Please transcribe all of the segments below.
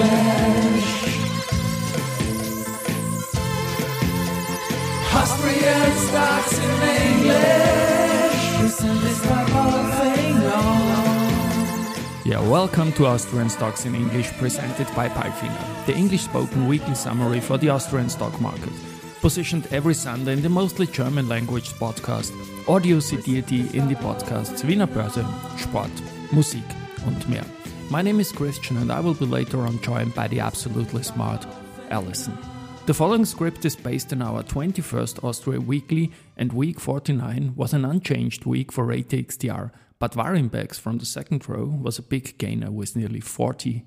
English. Austrian stocks in English. Listen, this Yeah, welcome to Austrian Stocks in English presented by Palfinger, the English spoken weekly summary for the Austrian stock market. Positioned every Sunday in the mostly German language podcast, Audio citiert in die Podcasts Wiener Börse, Sport, Musik und mehr. My name is Christian and I will be later on joined by the absolutely smart Alison. The following script is based on our 21st Austria Weekly, and week 49 was an unchanged week for ATX TR, but Warimpex from the second row was a big gainer with nearly 40%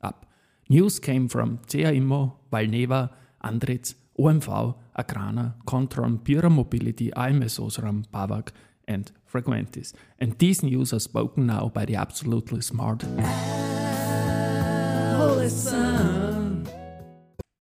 up. News came from CA Immo, Valneva, Andritz, OMV, Agrana, Kontron, Pierer Mobility, AMS Osram, Bawag, and Frequentis. And these news are spoken now by the absolutely smart. Alison.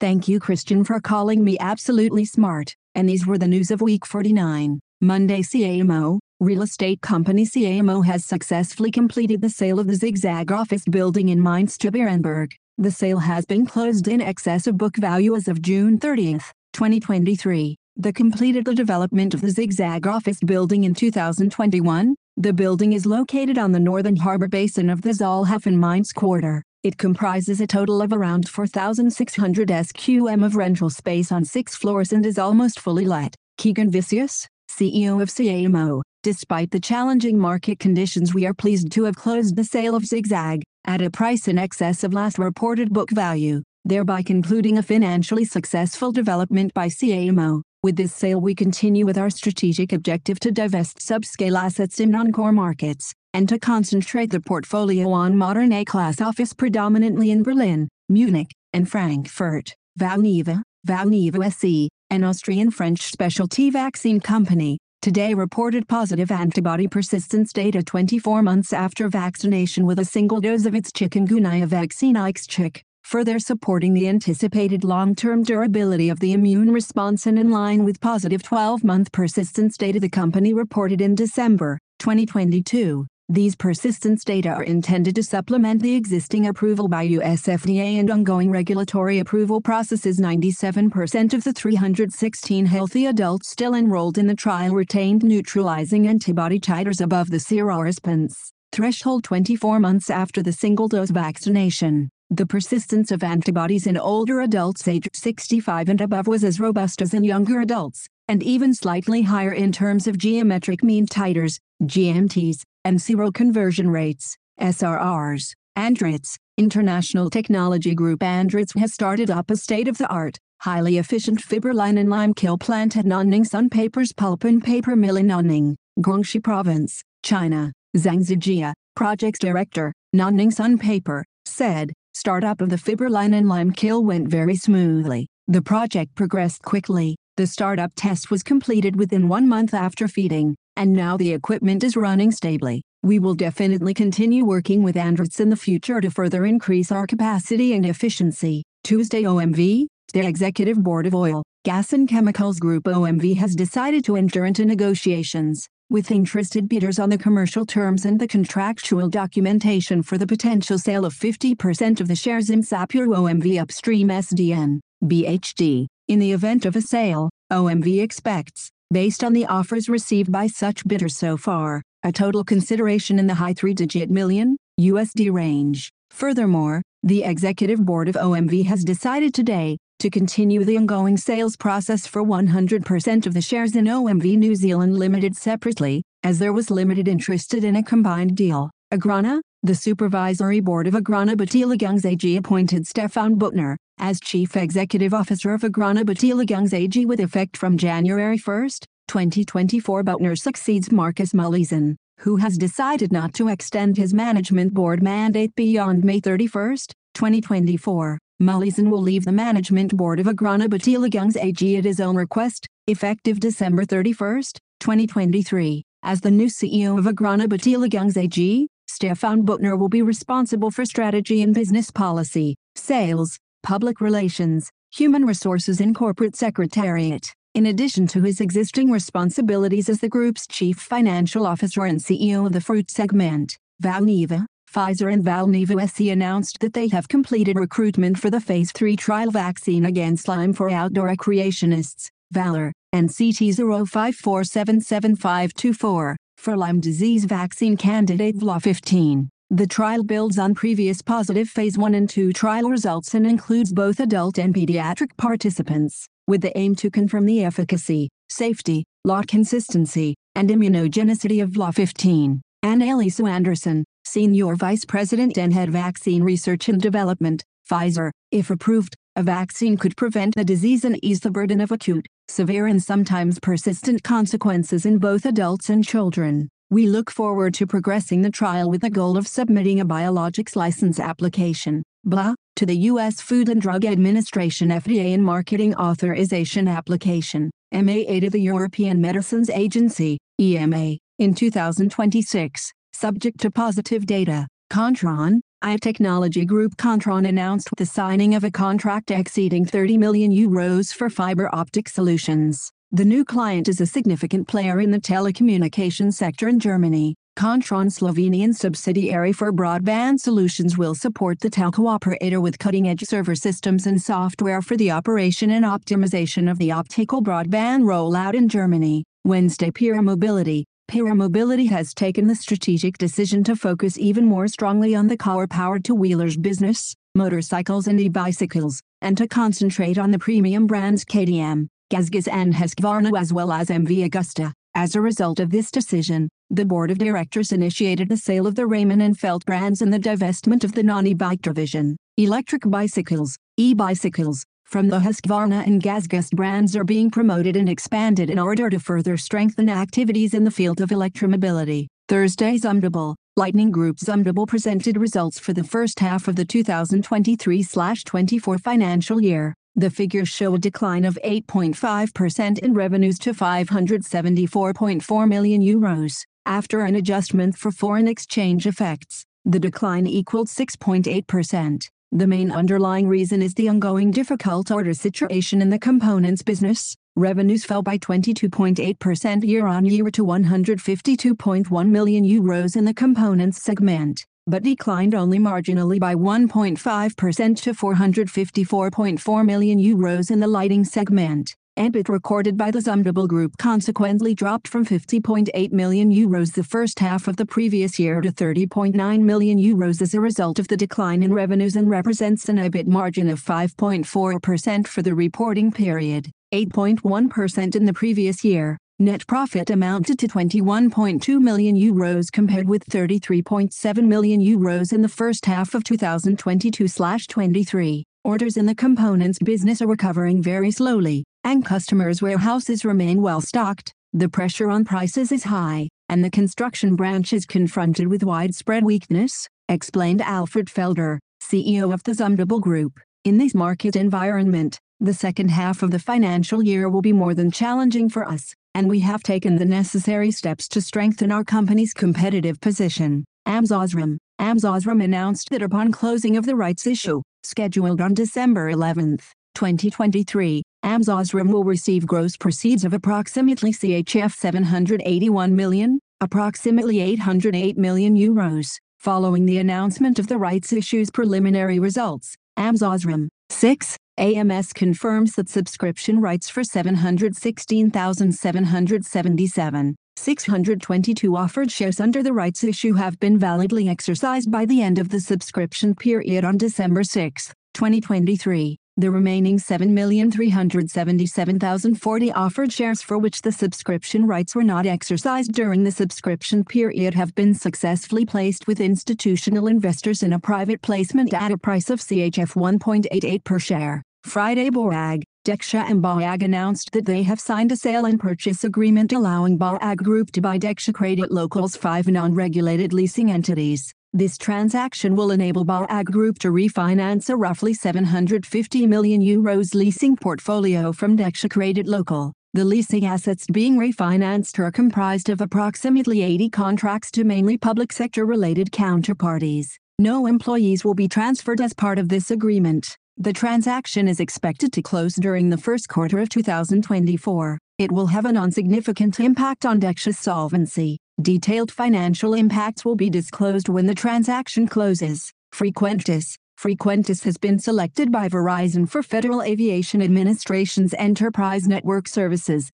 Thank you, Christian, for calling me absolutely smart. And these were the news of week 49. Monday, CA Immo, real estate company CA Immo has successfully completed the sale of the Zigzag office building in Mainz to Berenberg. The sale has been closed in excess of book value as of June 30, 2023. The completed the development of the Zigzag office building in 2021. The building is located on the northern harbor basin of the Zollhafen Mainz quarter. It comprises a total of around 4,600 SQM of rental space on six floors and is almost fully let. Keegan Viscius, CEO of CA Immo, despite the challenging market conditions we are pleased to have closed the sale of Zigzag, at a price in excess of last reported book value, thereby concluding a financially successful development by CA Immo. With this sale we continue with our strategic objective to divest subscale assets in non-core markets, and to concentrate the portfolio on modern A-class office predominantly in Berlin, Munich, and Frankfurt. Valneva, Valneva SE, an Austrian-French specialty vaccine company, today reported positive antibody persistence data 24 months after vaccination with a single dose of its chikungunya vaccine IXCHIQ, further supporting the anticipated long-term durability of the immune response and in line with positive 12-month persistence data the company reported in December 2022. These persistence data are intended to supplement the existing approval by US FDA and ongoing regulatory approval processes. 97% of the 316 healthy adults still enrolled in the trial retained neutralizing antibody titers above the seroresponse threshold 24 months after the single dose vaccination. The persistence of antibodies in older adults aged 65 and above was as robust as in younger adults, and even slightly higher in terms of geometric mean titers, GMTs, and seroconversion rates, SRRs. Andritz, International Technology Group Andritz has started up a state-of-the-art, highly efficient fiberline and lime kiln plant at Nanning Sun Paper's pulp and paper mill in Nanning, Guangxi Province, China. Zhang Zijia, project director, Nanning Sun Paper, said, startup of the fiberline and lime kiln went very smoothly. The project progressed quickly. The startup test was completed within one month after feeding and now the equipment is running stably. We will definitely continue working with Andritz in the future to further increase our capacity and efficiency. Tuesday OMV, the Executive Board of Oil, Gas and Chemicals Group OMV has decided to enter into negotiations with interested bidders on the commercial terms and the contractual documentation for the potential sale of 50% of the shares in Sapura OMV Upstream SDN, BHD. In the event of a sale, OMV expects based on the offers received by such bidders so far, a total consideration in the high three-digit million USD range. Furthermore, the executive board of OMV has decided today to continue the ongoing sales process for 100% of the shares in OMV New Zealand Limited separately, as there was limited interest in a combined deal. Agrana, the supervisory board of Agrana Beteiligungs AG appointed Stephan Büttner as chief executive officer of Agrana Beteiligungs AG with effect from January 1, 2024. Büttner succeeds Markus Mühleisen, who has decided not to extend his management board mandate beyond May 31, 2024. Mühleisen will leave the management board of Agrana Beteiligungs AG at his own request, effective December 31, 2023. As the new CEO of Agrana Beteiligungs AG, Stephan Büttner will be responsible for strategy and business policy, sales, public relations, human resources and corporate secretariat. In addition to his existing responsibilities as the group's chief financial officer and CEO of the fruit segment, Valneva, Pfizer and Valneva SE announced that they have completed recruitment for the phase 3 trial vaccine against Lyme for outdoor recreationists, Valor, and CT05477524, for Lyme disease vaccine candidate VLA15. The trial builds on previous positive phase 1 and 2 trial results and includes both adult and pediatric participants, with the aim to confirm the efficacy, safety, lot consistency, and immunogenicity of VLA15. Annaliesa Anderson, Senior Vice President and Head Vaccine Research and Development, Pfizer, if approved, a vaccine could prevent the disease and ease the burden of acute, severe and sometimes persistent consequences in both adults and children. We look forward to progressing the trial with the goal of submitting a biologics license application, BLA, to the U.S. Food and Drug Administration FDA and Marketing Authorization Application, MAA to the European Medicines Agency, EMA, in 2026, subject to positive data. Kontron, I Technology Group Kontron announced the signing of a contract exceeding 30 million euros for fiber optic solutions. The new client is a significant player in the telecommunications sector in Germany. Kontron Slovenian subsidiary for broadband solutions will support the telco operator with cutting-edge server systems and software for the operation and optimization of the optical broadband rollout in Germany. Wednesday Pierer Mobility, Pierer Mobility has taken the strategic decision to focus even more strongly on the car-powered two-wheelers business, motorcycles and e-bicycles, and to concentrate on the premium brands KTM, GASGAS and Husqvarna as well as MV Agusta. As a result of this decision, the board of directors initiated the sale of the Raymon and Felt brands and the divestment of the non-e-bike division. Electric bicycles, e-bicycles, from the Husqvarna and GASGAS brands are being promoted and expanded in order to further strengthen activities in the field of electromobility. Thursday Zumtobel, Lightning Group Zumtobel presented results for the first half of the 2023-24 financial year. The figures show a decline of 8.5% in revenues to 574.4 million euros. After an adjustment for foreign exchange effects, the decline equaled 6.8%. The main underlying reason is the ongoing difficult order situation in the components business. Revenues fell by 22.8% year-on-year to 152.1 million euros in the components segment, but declined only marginally by 1.5% to 454.4 million euros in the lighting segment. EBIT recorded by the Zumtobel Group consequently dropped from 50.8 million euros the first half of the previous year to 30.9 million euros as a result of the decline in revenues and represents an EBIT margin of 5.4% for the reporting period, 8.1% in the previous year. Net profit amounted to 21.2 million euros compared with 33.7 million euros in the first half of 2022/23. Orders in the components business are recovering very slowly, and customers' warehouses remain well stocked. The pressure on prices is high, and the construction branch is confronted with widespread weakness, explained Alfred Felder, CEO of the Zumtobel Group. In this market environment, the second half of the financial year will be more than challenging for us, and we have taken the necessary steps to strengthen our company's competitive position. AMS OSRAM, AMS OSRAM announced that upon closing of the rights issue, scheduled on December 11, 2023, AMS OSRAM will receive gross proceeds of approximately CHF 781 million, approximately 808 million euros, following the announcement of the rights issue's preliminary results. AMS OSRAM 6 AMS confirms that subscription rights for 716,777 622 offered shares under the rights issue have been validly exercised by the end of the subscription period on December 6, 2023. The remaining 7,377,040 offered shares for which the subscription rights were not exercised during the subscription period have been successfully placed with institutional investors in a private placement at a price of CHF 1.88 per share. Friday Bawag, Dexia and BAWAG announced that they have signed a sale and purchase agreement allowing BAWAG Group to buy Dexia Credit Local's five non-regulated leasing entities. This transaction will enable BAWAG Group to refinance a roughly 750 million euros leasing portfolio from Dexia Credit Local. The leasing assets being refinanced are comprised of approximately 80 contracts to mainly public sector related counterparties. No employees will be transferred as part of this agreement. The transaction is expected to close during the first quarter of 2024. It will have a non-significant impact on Dexia's solvency. Detailed financial impacts will be disclosed when the transaction closes. Frequentis. Frequentis has been selected by Verizon for Federal Aviation Administration's Enterprise Network Services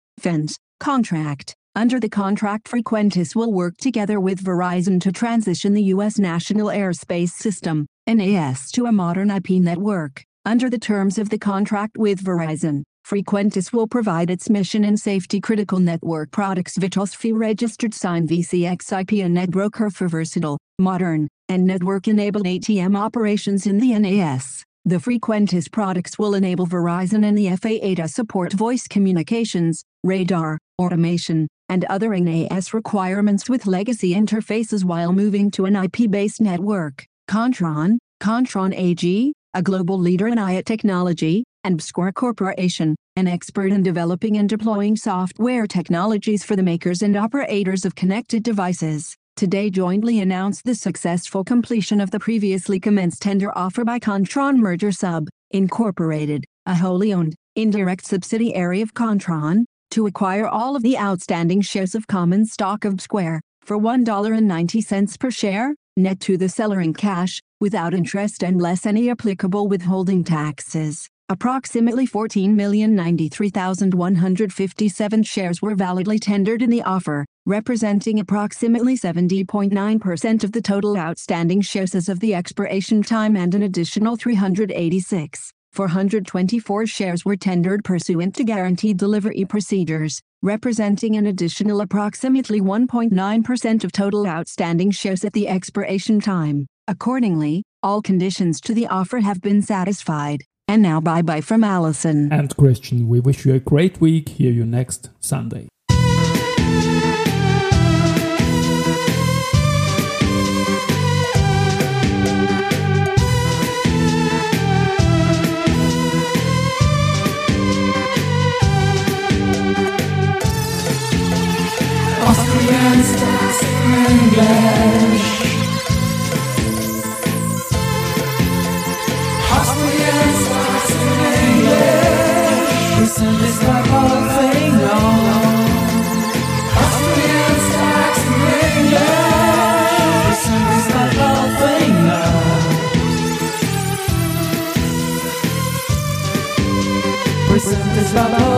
contract. Under the contract, Frequentis will work together with Verizon to transition the U.S. National Airspace System, NAS, to a modern IP network. Under the terms of the contract with Verizon, Frequentis will provide its mission and safety critical network products VTOSFI registered sign VCX IP and NetBroker for versatile, modern, and network enabled ATM operations in the NAS. The Frequentis products will enable Verizon and the FAA to support voice communications, radar, automation, and other NAS requirements with legacy interfaces while moving to an IP-based network. Kontron, Kontron AG, a global leader in IA technology, and Square Corporation, an expert in developing and deploying software technologies for the makers and operators of connected devices, today jointly announced the successful completion of the previously commenced tender offer by Kontron Merger Sub, Incorporated, a wholly owned, indirect subsidiary of Kontron, to acquire all of the outstanding shares of common stock of Square, for $1.90 per share, net to the seller in cash, without interest and less any applicable withholding taxes. Approximately 14,093,157 shares were validly tendered in the offer, representing approximately 70.9% of the total outstanding shares as of the expiration time and an additional 386. 424 shares were tendered pursuant to guaranteed delivery procedures, representing an additional approximately 1.9% of total outstanding shares at the expiration time. Accordingly, all conditions to the offer have been satisfied. And now bye bye from Alison. And Christian, we wish you a great week. Hear you next Sunday. Sabah